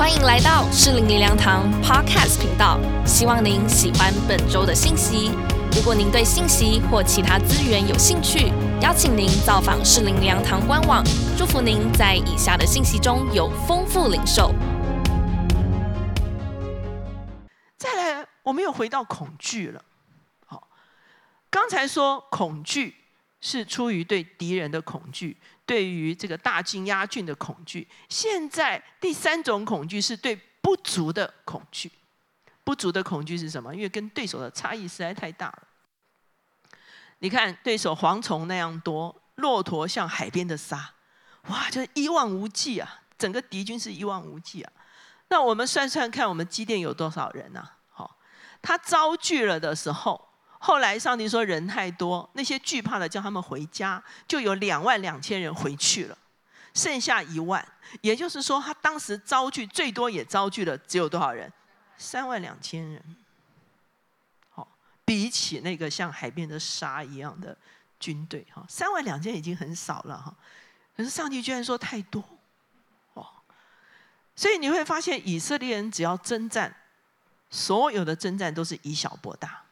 欢迎来到适龄灵粮堂 Podcast 频道，希望您喜欢本周的信息。如果您对信息或其他资源有兴趣，邀请您造访适龄灵粮堂官网。祝福您在以下的信息中有丰富领受。再来，我们又回到恐惧了。好，刚才说恐惧是出于对敌人的恐惧，对于这个大军压境的恐惧。现在第三种恐惧是对不足的恐惧。不足的恐惧是什么？因为跟对手的差异实在太大了。你看，对手蝗虫那样多，骆驼像海边的沙，哇，就一望无际啊！整个敌军是一望无际啊。那我们算算看，我们基甸有多少人呢？好，他遭拒了的时候，后来上帝说人太多，那些惧怕的叫他们回家，就有两万两千人回去了，剩下一万。也就是说，他当时遭拒最多也遭拒了，只有多少人？三万两千人。好，比起那个像海边的沙一样的军队，哈，三万两千已经很少了，哈。可是上帝居然说太多。哦所以你会发现，以色列人只要征战，所有的征战都是以小博大。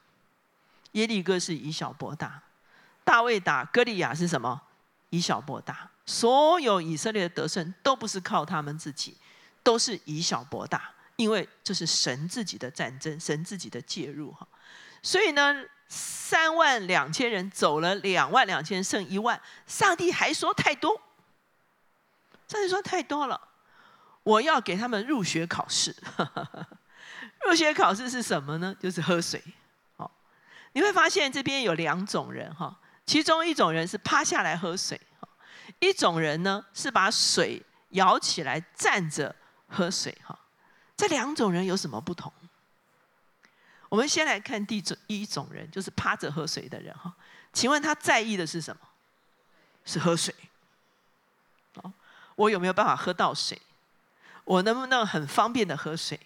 耶利哥是以小博大，大卫打歌利亚是什么？以小博大。所有以色列的得胜都不是靠他们自己，都是以小博大，因为这是神自己的战争，神自己的介入哈。所以呢，三万两千人走了两万两千，剩一万，上帝还说太多。上帝说太多了。我要给他们入学考试，入学考试是什么呢？就是喝水。你会发现这边有两种人哈，其中一种人是趴下来喝水，一种人呢是把水舀起来站着喝水哈。这两种人有什么不同？我们先来看第一种一种人，就是趴着喝水的人哈。请问他在意的是什么？是喝水。好，我有没有办法喝到水？我能不能很方便的喝水？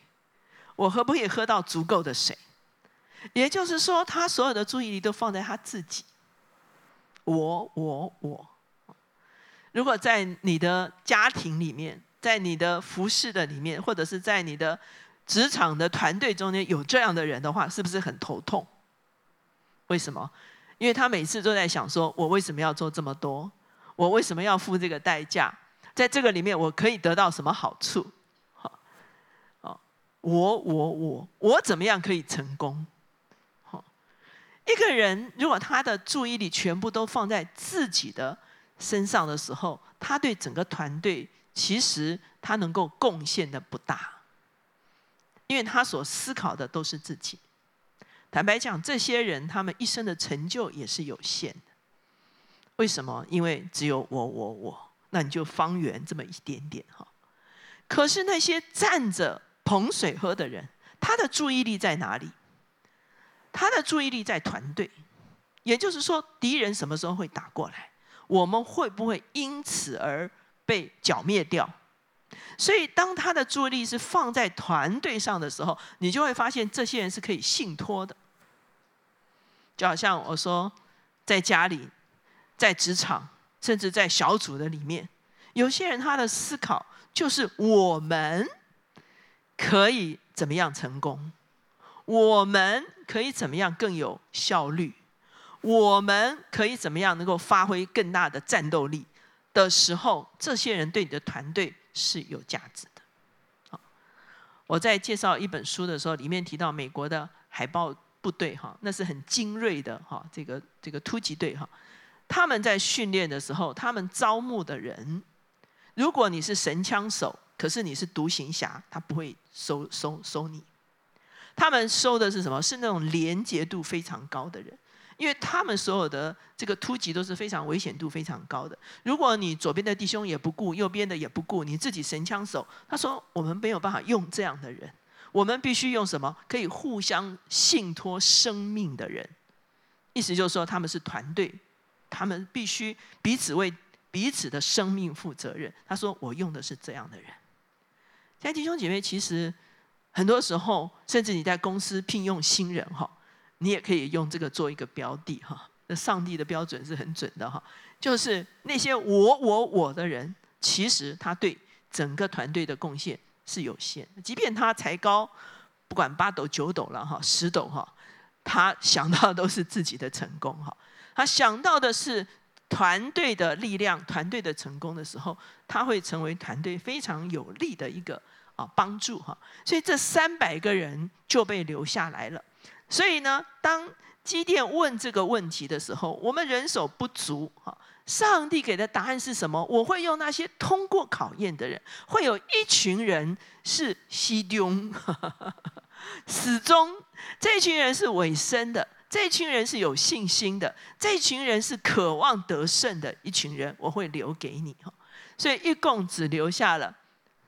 我可不可以喝到足够的水？也就是说，他所有的注意力都放在他自己。我我我。如果在你的家庭里面，在你的服饰的里面，或者是在你的职场的团队中间有这样的人的话，是不是很头痛？为什么？因为他每次都在想：说我为什么要做这么多？我为什么要付这个代价？在这个里面，我可以得到什么好处？好，好，我我我我怎么样可以成功？一个人如果他的注意力全部都放在自己的身上的时候，他对整个团队其实他能够贡献的不大，因为他所思考的都是自己。坦白讲，这些人他们一生的成就也是有限的。为什么？因为只有我我我。那你就方圆这么一点点哈，可是那些站着捧水喝的人，他的注意力在哪里？他的注意力在团队，也就是说，敌人什么时候会打过来？我们会不会因此而被剿灭掉？所以，当他的注意力是放在团队上的时候，你就会发现这些人是可以信托的。就好像我说，在家里，在职场。甚至在小组的里面，有些人他的思考就是我们可以怎么样成功，我们可以怎么样更有效率，我们可以怎么样能够发挥更大的战斗力的时候，这些人对你的团队是有价值的。好，我在介绍一本书的时候，里面提到美国的海豹部队，哈，那是很精锐的，哈，这个这个突击队，哈。他们在训练的时候，他们招募的人，如果你是神枪手，可是你是独行侠，他不会收收收你。他们收的是什么？是那种廉洁度非常高的人，因为他们所有的这个突击都是非常危险度非常高的。如果你左边的弟兄也不顾，右边的也不顾，你自己神枪手，他说我们没有办法用这样的人，我们必须用什么？可以互相信托生命的人。意思就是说，他们是团队。他们必须彼此为彼此的生命负责任。他说：“我用的是这样的人。”现在弟兄姐妹，其实很多时候，甚至你在公司聘用新人哈，你也可以用这个做一个标的哈。那上帝的标准是很准的哈，就是那些我我我的人，其实他对整个团队的贡献是有限，即便他才高，不管八斗九斗了哈，十斗哈，他想到的都是自己的成功哈，他想到的是团队的力量，团队的成功的时候，他会成为团队非常有利的一个啊帮助哈，所以这三百个人就被留下来了。所以呢，当基甸问这个问题的时候，我们人手不足哈。上帝给的答案是什么？我会用那些通过考验的人，会有一群人是西丢，始终这群人是委身的，这群人是有信心的，这群人是渴望得胜的一群人，我会留给你哈。所以一共只留下了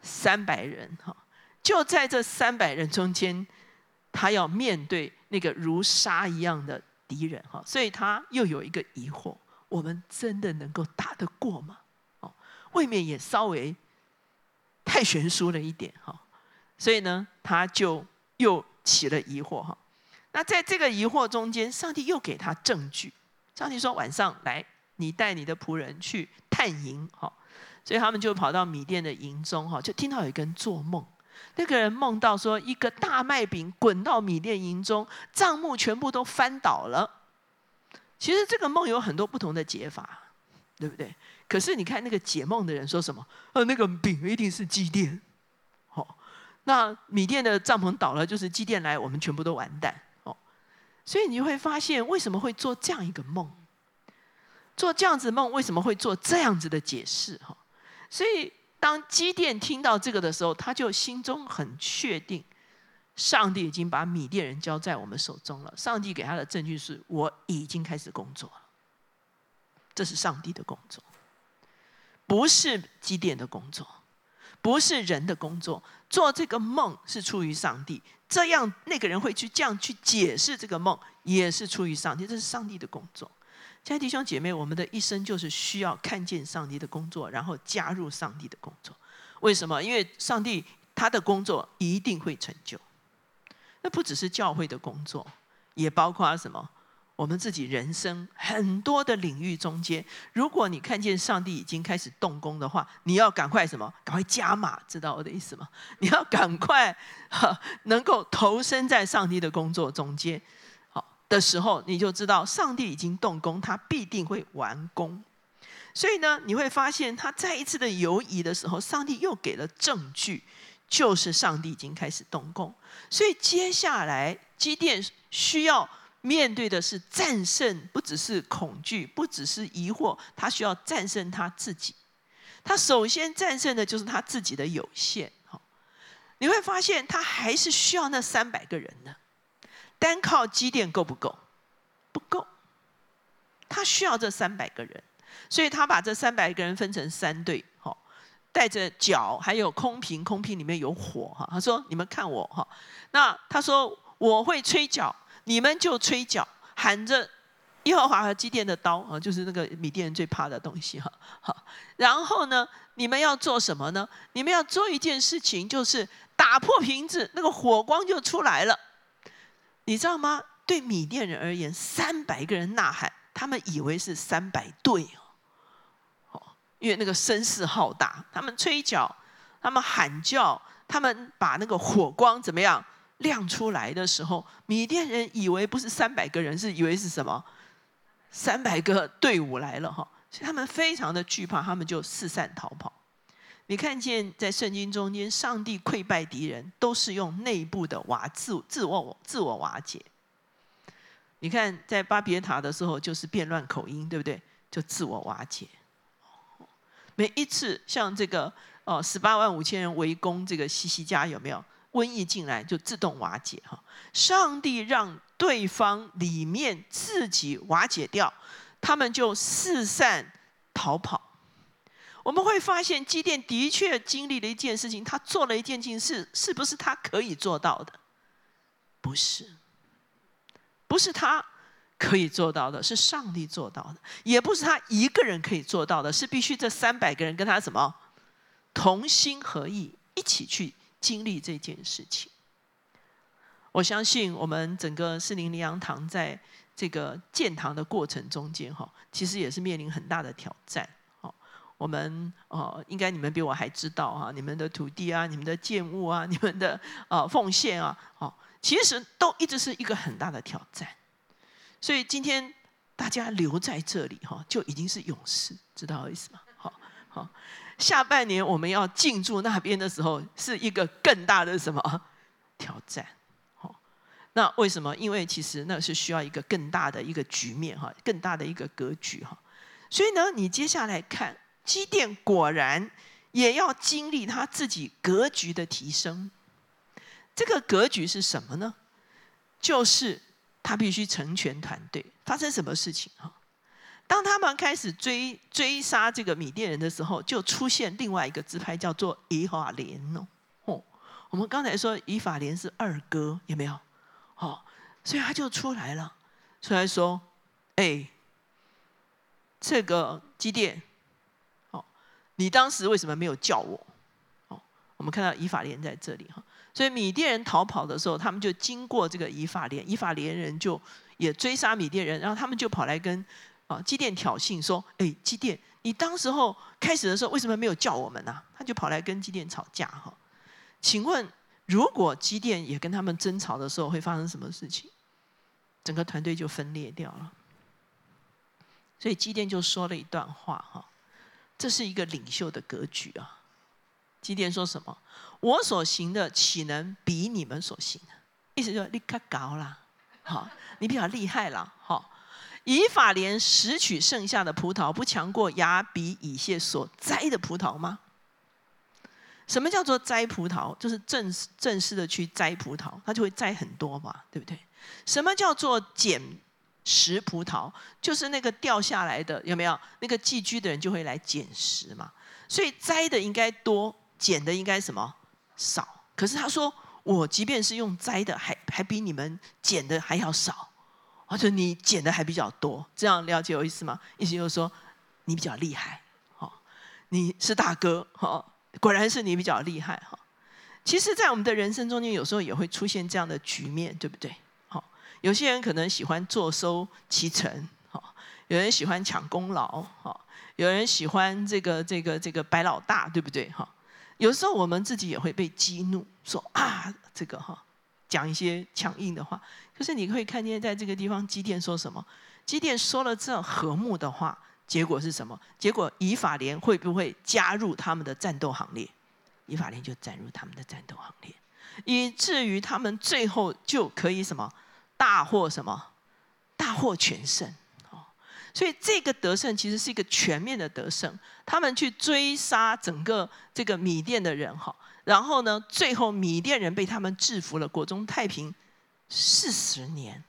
三百人哈。就在这三百人中间，他要面对那个如沙一样的敌人哈，所以他又有一个疑惑。我们真的能够打得过吗？哦，未免也稍微太悬殊了一点哈。所以呢，他就又起了疑惑哈。那在这个疑惑中间，上帝又给他证据。上帝说：“晚上来，你带你的仆人去探营。”哈，所以他们就跑到米店的营中哈，就听到有一个人做梦。那个人梦到说，一个大麦饼滚到米店营中，账目全部都翻倒了。其实这个梦有很多不同的解法，对不对？可是你看那个解梦的人说什么？呃，那个饼一定是祭奠。好，那米店的帐篷倒了，就是祭奠来，我们全部都完蛋。哦，所以你会发现为什么会做这样一个梦？做这样子梦为什么会做这样子的解释？哈，所以当基甸听到这个的时候，他就心中很确定。上帝已经把米甸人交在我们手中了。上帝给他的证据是：我已经开始工作了。这是上帝的工作，不是基甸的工作，不是人的工作。做这个梦是出于上帝，这样那个人会去这样去解释这个梦，也是出于上帝。这是上帝的工作。亲爱的弟兄姐妹，我们的一生就是需要看见上帝的工作，然后加入上帝的工作。为什么？因为上帝他的工作一定会成就。那不只是教会的工作，也包括什么？我们自己人生很多的领域中间，如果你看见上帝已经开始动工的话，你要赶快什么？赶快加码，知道我的意思吗？你要赶快能够投身在上帝的工作中间，的时候，你就知道上帝已经动工，他必定会完工。所以呢，你会发现他再一次的犹疑的时候，上帝又给了证据。就是上帝已经开始动工，所以接下来基甸需要面对的是战胜，不只是恐惧，不只是疑惑，他需要战胜他自己。他首先战胜的就是他自己的有限。好，你会发现他还是需要那三百个人的，单靠基甸够不够？不够。他需要这三百个人，所以他把这三百个人分成三队。好。带着脚，还有空瓶，空瓶里面有火哈。他说：“你们看我哈。”那他说：“我会吹角，你们就吹角，喊着耶和华和基甸的刀啊，就是那个米甸人最怕的东西哈。好，然后呢，你们要做什么呢？你们要做一件事情，就是打破瓶子，那个火光就出来了。你知道吗？对米甸人而言，三百个人呐喊，他们以为是三百队哦。”因为那个声势浩大，他们吹角，他们喊叫，他们把那个火光怎么样亮出来的时候，米甸人以为不是三百个人，是以为是什么？三百个队伍来了哈，所以他们非常的惧怕，他们就四散逃跑。你看见在圣经中间，上帝溃败敌人，都是用内部的瓦自自我自我瓦解。你看在巴别塔的时候，就是变乱口音，对不对？就自我瓦解。每一次像这个哦，十八万五千人围攻这个西西家，有没有瘟疫进来就自动瓦解哈？上帝让对方里面自己瓦解掉，他们就四散逃跑。我们会发现基甸的确经历了一件事情，他做了一件件事，是不是他可以做到的？不是，不是他。可以做到的是上帝做到的，也不是他一个人可以做到的，是必须这三百个人跟他什么同心合意，一起去经历这件事情。我相信我们整个四零零阳堂在这个建堂的过程中间，哈，其实也是面临很大的挑战。我们哦，应该你们比我还知道哈，你们的土地啊，你们的建物啊，你们的呃奉献啊，哦，其实都一直是一个很大的挑战。所以今天大家留在这里哈，就已经是勇士，知道意思吗？好，好，下半年我们要进驻那边的时候，是一个更大的什么 挑战？好，那为什么？因为其实那是需要一个更大的一个局面哈，更大的一个格局哈。所以呢，你接下来看。基甸果然也要经历他自己格局的提升。这个格局是什么呢？就是他必须成全团队。发生什么事情哈？当他们开始追追杀这个米甸人的时候，就出现另外一个支派，叫做以法莲哦。哦，我们刚才说以法莲是二哥，有没有？哦，所以他就出来了，出来说：“哎，这个基甸。”你当时为什么没有叫我？哦，我们看到以法莲在这里哈，所以米甸人逃跑的时候，他们就经过这个以法莲，以法莲人就也追杀米甸人，然后他们就跑来跟啊基甸挑衅说：“哎，基甸，你当时候开始的时候为什么没有叫我们呢？”他就跑来跟基甸吵架哈。请问，如果基甸也跟他们争吵的时候，会发生什么事情？整个团队就分裂掉了。所以基甸就说了一段话哈。这是一个领袖的格局啊！基甸说什么？我所行的岂能比你们所行？意思就是你可高啦，好，你比较厉害了，好。以法莲拾取剩下的葡萄，不强过亚比以谢所摘的葡萄吗？什么叫做摘葡萄？就是正式正式的去摘葡萄，他就会摘很多嘛，对不对？什么叫做捡？拾葡萄就是那个掉下来的，有没有？那个寄居的人就会来捡拾嘛。所以摘的应该多，捡的应该什么少？可是他说，我即便是用摘的，还还比你们捡的还要少，而且你捡的还比较多。这样了解我意思吗？意思就是说，你比较厉害，哈，你是大哥，哈，果然是你比较厉害，哈。其实，在我们的人生中间，有时候也会出现这样的局面，对不对？有些人可能喜欢坐收其成，哈；有人喜欢抢功劳，哈；有人喜欢这个这个这个白老大，对不对？哈。有时候我们自己也会被激怒，说啊，这个哈，讲一些强硬的话。可是你会看见，在这个地方，基甸说什么？基甸说了这和睦的话，结果是什么？结果以法莲会不会加入他们的战斗行列？以法莲就加入他们的战斗行列，以至于他们最后就可以什么？大获什么？大获全胜哦！所以这个得胜其实是一个全面的得胜。他们去追杀整个这个米甸的人哈，然后呢，最后米甸人被他们制服了，国中太平四十年。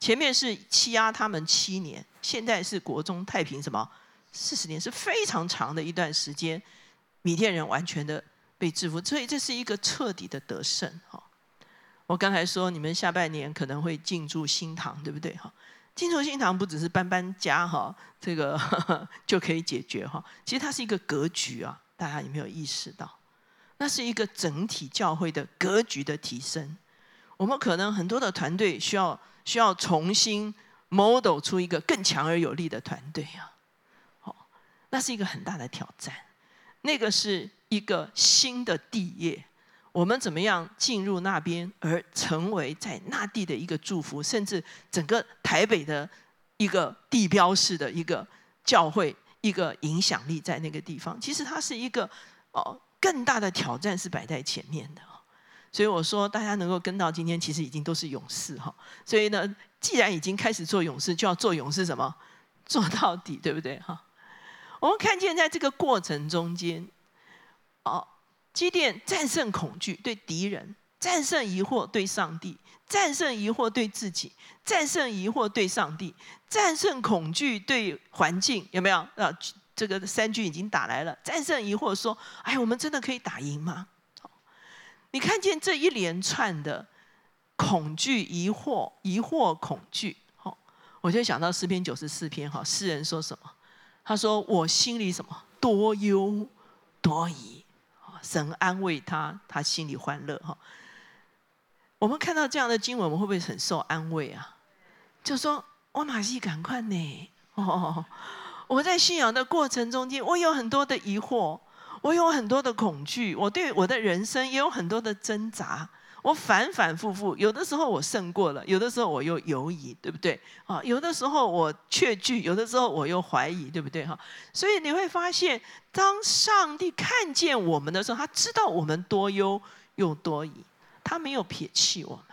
前面是欺压他们七年，现在是国中太平什么四十年，是非常长的一段时间。米甸人完全的被制服，所以这是一个彻底的得胜哈。我刚才说，你们下半年可能会进驻新堂，对不对？哈，进驻新堂不只是搬搬家哈，这个 就可以解决哈。其实它是一个格局啊，大家有没有意识到？那是一个整体教会的格局的提升。我们可能很多的团队需要需要重新 model 出一个更强而有力的团队啊。好，那是一个很大的挑战。那个是一个新的地业。我们怎么样进入那边，而成为在那地的一个祝福，甚至整个台北的一个地标式的一个教会，一个影响力在那个地方。其实它是一个哦，更大的挑战是摆在前面的。所以我说，大家能够跟到今天，其实已经都是勇士哈。所以呢，既然已经开始做勇士，就要做勇士什么，做到底，对不对哈？我们看见在这个过程中间，哦。基甸战胜恐惧对敌人，战胜疑惑对上帝，战胜疑惑对自己，战胜疑惑对上帝，战胜恐惧对环境，有没有？啊，这个三军已经打来了，战胜疑惑说：“哎，我们真的可以打赢吗？”你看见这一连串的恐惧、疑惑、疑惑、恐惧，好，我就想到诗篇九十四篇，哈，诗人说什么？他说：“我心里什么多忧多疑。”神安慰他，他心里欢乐哈。我们看到这样的经文，我们会不会很受安慰啊？就说：“我马西赶快呢，哦，我在信仰的过程中间，我有很多的疑惑，我有很多的恐惧，我对我的人生也有很多的挣扎。我反反复复，有的时候我胜过了，有的时候我又犹疑，对不对？啊，有的时候我确据，有的时候我又怀疑，对不对？哈，所以你会发现，当上帝看见我们的时候，他知道我们多忧又多疑，他没有撇弃我们。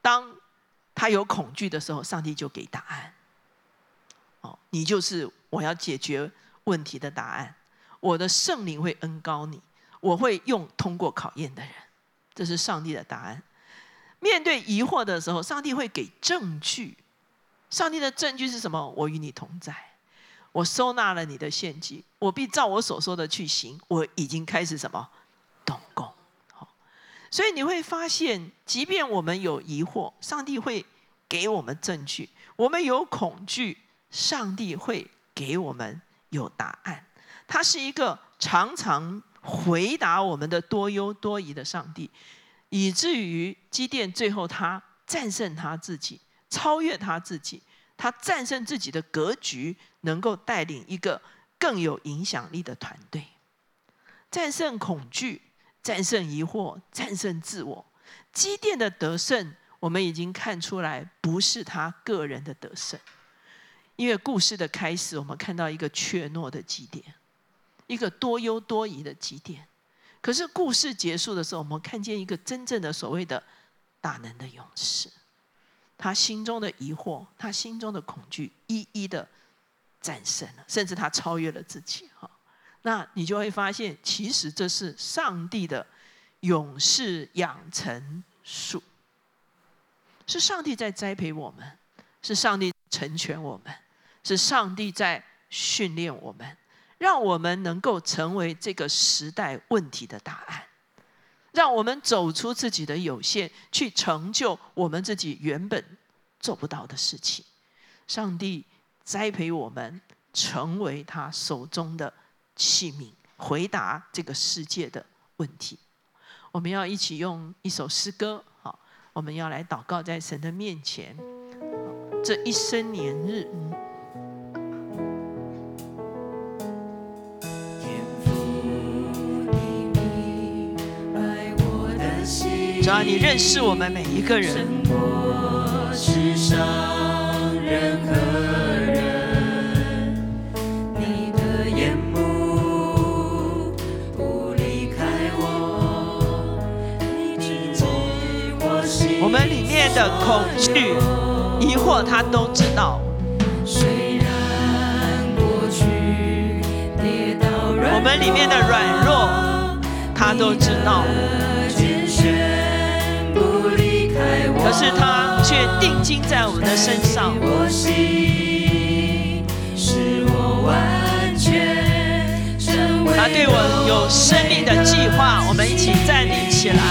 当他有恐惧的时候，上帝就给答案。哦，你就是我要解决问题的答案。我的圣灵会恩高你，我会用通过考验的人。这是上帝的答案。面对疑惑的时候，上帝会给证据。上帝的证据是什么？我与你同在，我收纳了你的献祭，我必照我所说的去行。我已经开始什么动工。好，所以你会发现，即便我们有疑惑，上帝会给我们证据；我们有恐惧，上帝会给我们有答案。他是一个常常。回答我们的多忧多疑的上帝，以至于基甸最后他战胜他自己，超越他自己，他战胜自己的格局，能够带领一个更有影响力的团队，战胜恐惧，战胜疑惑，战胜自我。基甸的得胜，我们已经看出来，不是他个人的得胜，因为故事的开始，我们看到一个怯懦的基甸。一个多忧多疑的基点，可是故事结束的时候，我们看见一个真正的所谓的大能的勇士，他心中的疑惑，他心中的恐惧，一一的战胜了，甚至他超越了自己。哈，那你就会发现，其实这是上帝的勇士养成术，是上帝在栽培我们，是上帝成全我们，是上帝在训练我们。让我们能够成为这个时代问题的答案，让我们走出自己的有限，去成就我们自己原本做不到的事情。上帝栽培我们，成为他手中的器皿，回答这个世界的问题。我们要一起用一首诗歌，好，我们要来祷告在神的面前，这一生年日。主要你认识我们每一个人。我们里面的恐惧、疑惑，他都知道。我们里面的软弱，他都知道。可是他却定睛在我们的身上。他对我有生命的计划，我们一起站立起来，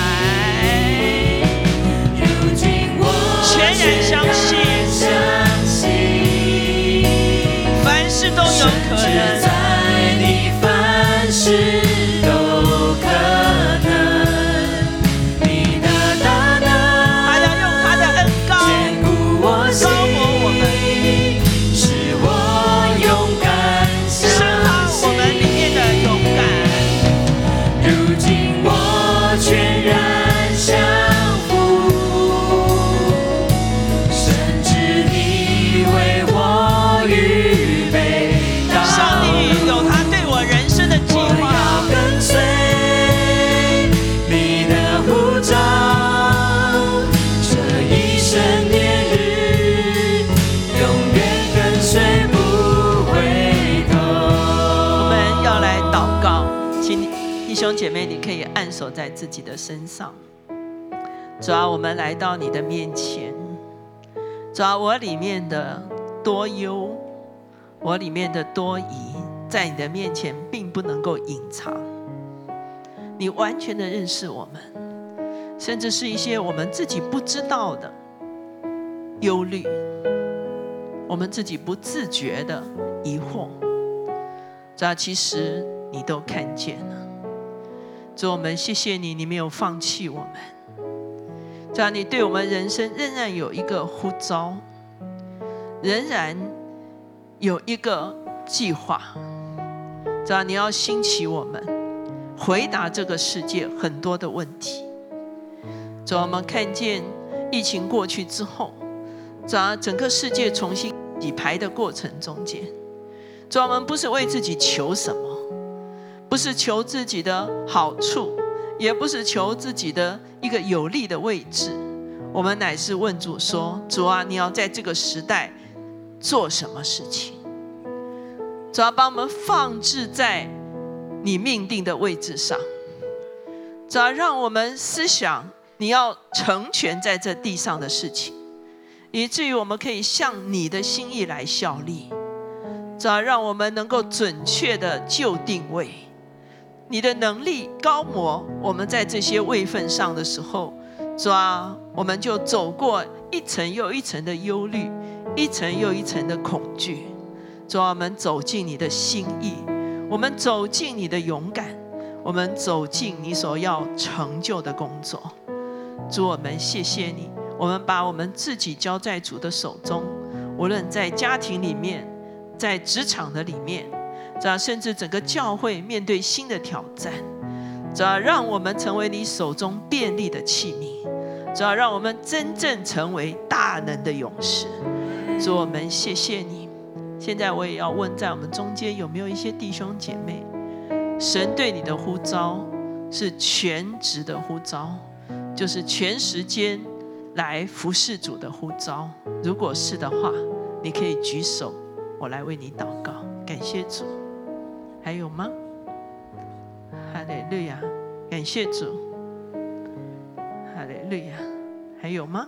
全然相信，凡事都有可能。守在自己的身上。主啊，我们来到你的面前。主啊，我里面的多忧，我里面的多疑，在你的面前并不能够隐藏。你完全的认识我们，甚至是一些我们自己不知道的忧虑，我们自己不自觉的疑惑。主啊，其实你都看见了。主，我们谢谢你，你没有放弃我们。主啊，你对我们人生仍然有一个呼召，仍然有一个计划，主啊，你要兴起我们，回答这个世界很多的问题。主啊，我们看见疫情过去之后，主啊，整个世界重新洗牌的过程中间，主啊，我们不是为自己求什么，不是求自己的好处，也不是求自己的一个有利的位置，我们乃是问主说：主啊，你要在这个时代。做什么事情？主要把我们放置在你命定的位置上，主要让我们思想你要成全在这地上的事情，以至于我们可以向你的心意来效力。主要让我们能够准确的就定位，你的能力高模，我们在这些位份上的时候，主要我们就走过一层又一层的忧虑。一层又一层的恐惧，主啊，我们走进你的心意，我们走进你的勇敢，我们走进你所要成就的工作。主，我们谢谢你，我们把我们自己交在主的手中，无论在家庭里面，在职场的里面，主啊，甚至整个教会面对新的挑战，主啊，让我们成为你手中便利的器皿，主啊，让我们真正成为大能的勇士。主我们谢谢你。现在我也要问，在我们中间有没有一些弟兄姐妹，神对你的呼召是全职的呼召，就是全时间来服侍主的呼召。如果是的话，你可以举手，我来为你祷告。感谢主。还有吗？哈利路亚！感谢主。哈利路亚！还有吗？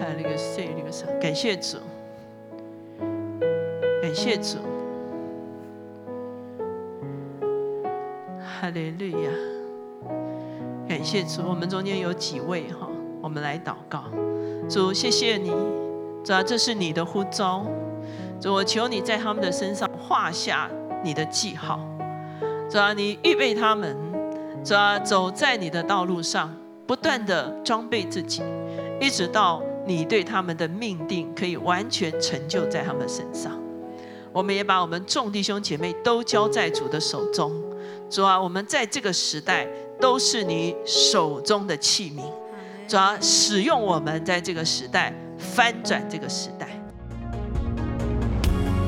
还有那个谁，那个啥，感谢主，感谢主，哈利路亚，感谢主。我们中间有几位哈，我们来祷告。主，谢谢你，主啊，这是你的呼召。主，我求你在他们的身上画下你的记号。主啊，你预备他们，主啊，走在你的道路上，不断的装备自己，一直到。你对他们的命定可以完全成就在他们身上。我们也把我们众弟兄姐妹都交在主的手中。主啊，我们在这个时代都是你手中的器皿。主啊，使用我们在这个时代翻转这个时代。